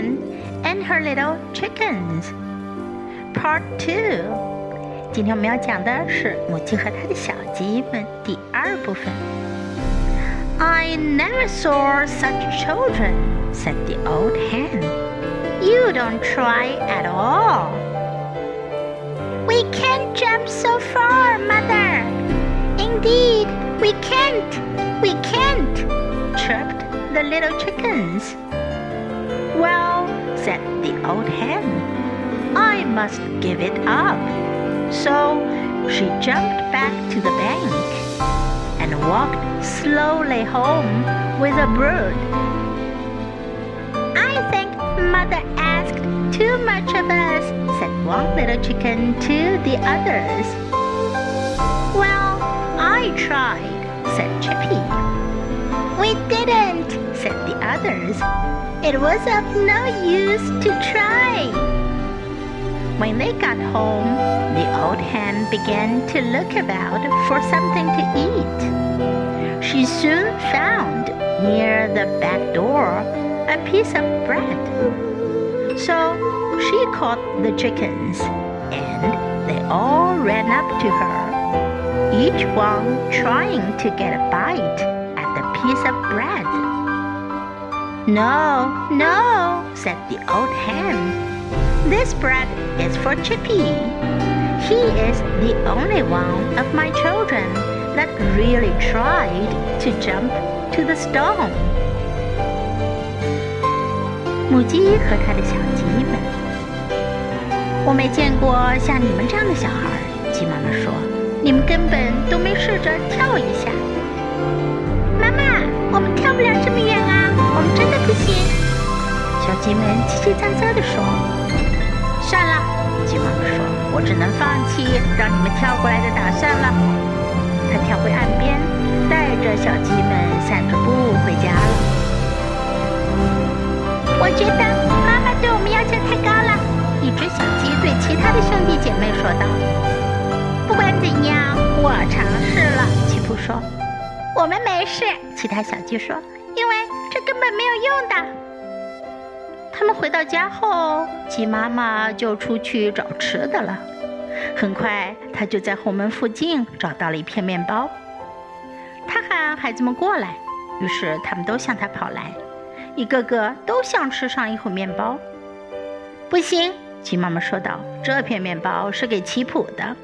Hen and Her Little Chickens. Part Two。今天我们要讲的是母鸡和它的小鸡们第二部分。I never saw such children, said the old hen. You don't try at all. We can't jump so far, mother. Indeed, we can't. We can't, chirped the little chickens. Said the old hen, I must give it up. So she jumped back to the bank and walked slowly home with a brood. I think mother asked too much of us, said one little chicken to the others. Well, I tried, said Chippy. Didn't, said the others. It was of no use to try. When they got home, the old hen began to look about for something to eat. She soon found near the back door a piece of bread. So she caught the chickens, and they all ran up to her, each one trying to get a bite piece of bread. No, no, said the old hen. This bread is for Chippy. He is the only one of my children that really tried to jump to the stone. 母鸡和它的小鸡们，我没见过像你们这样的小孩。鸡妈妈说：“你们根本都没试着跳一下。” 我们跳不了这么远啊，我们真的不行。小鸡们叽叽喳喳地说：“算了。”鸡妈妈说：“我只能放弃让你们跳过来的打算了。”它跳回岸边，带着小鸡们散着步回家了。我觉得妈妈对我们要求太高了。一只小鸡对其他的兄弟姐妹说道：“不管怎样，我尝试了。”吉普说：“我们没事。”其他小鸡说：“因为这根本没有用的。”他们回到家后，鸡妈妈就出去找吃的了。很快，她就在后门附近找到了一片面包。她喊孩子们过来，于是他们都向她跑来。一个个都想吃上一口面包。不行，鸡妈妈说道：“这片面包是给奇普的，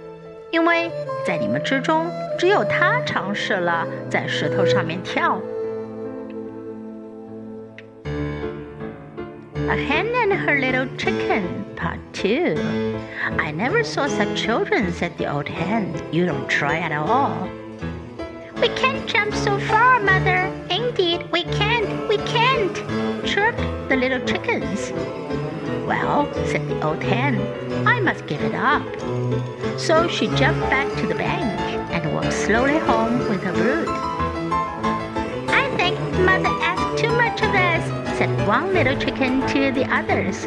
因为在你们之中，只有他尝试了在石头上面跳。” A hen and her little chicken, part two. I never saw such children, said the old hen. You don't try at all. We can't jump so far, mother. Indeed, we can't, we can't, chirped the little chickens. Well, said the old hen, I must give it up. So she jumped back to the bank and walked slowly home with her brood. I think mother asked too much of us, said one little chicken to the others.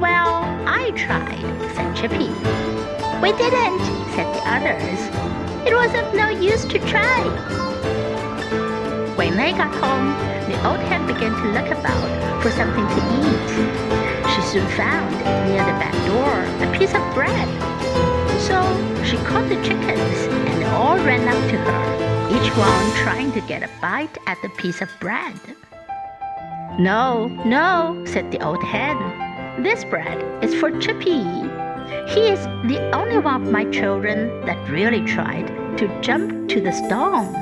Well, I tried, said Chippy. We didn't, said the others. It was of no use to try. When they got home, the old hen began to look about for something to eat. She soon found near the back door a piece of bread. So she caught the chickens and all ran up to her, each one trying to get a bite at the piece of bread. No, no, said the old hen. This bread is for Chippy. He is the only one of my children that really tried to jump to the stone.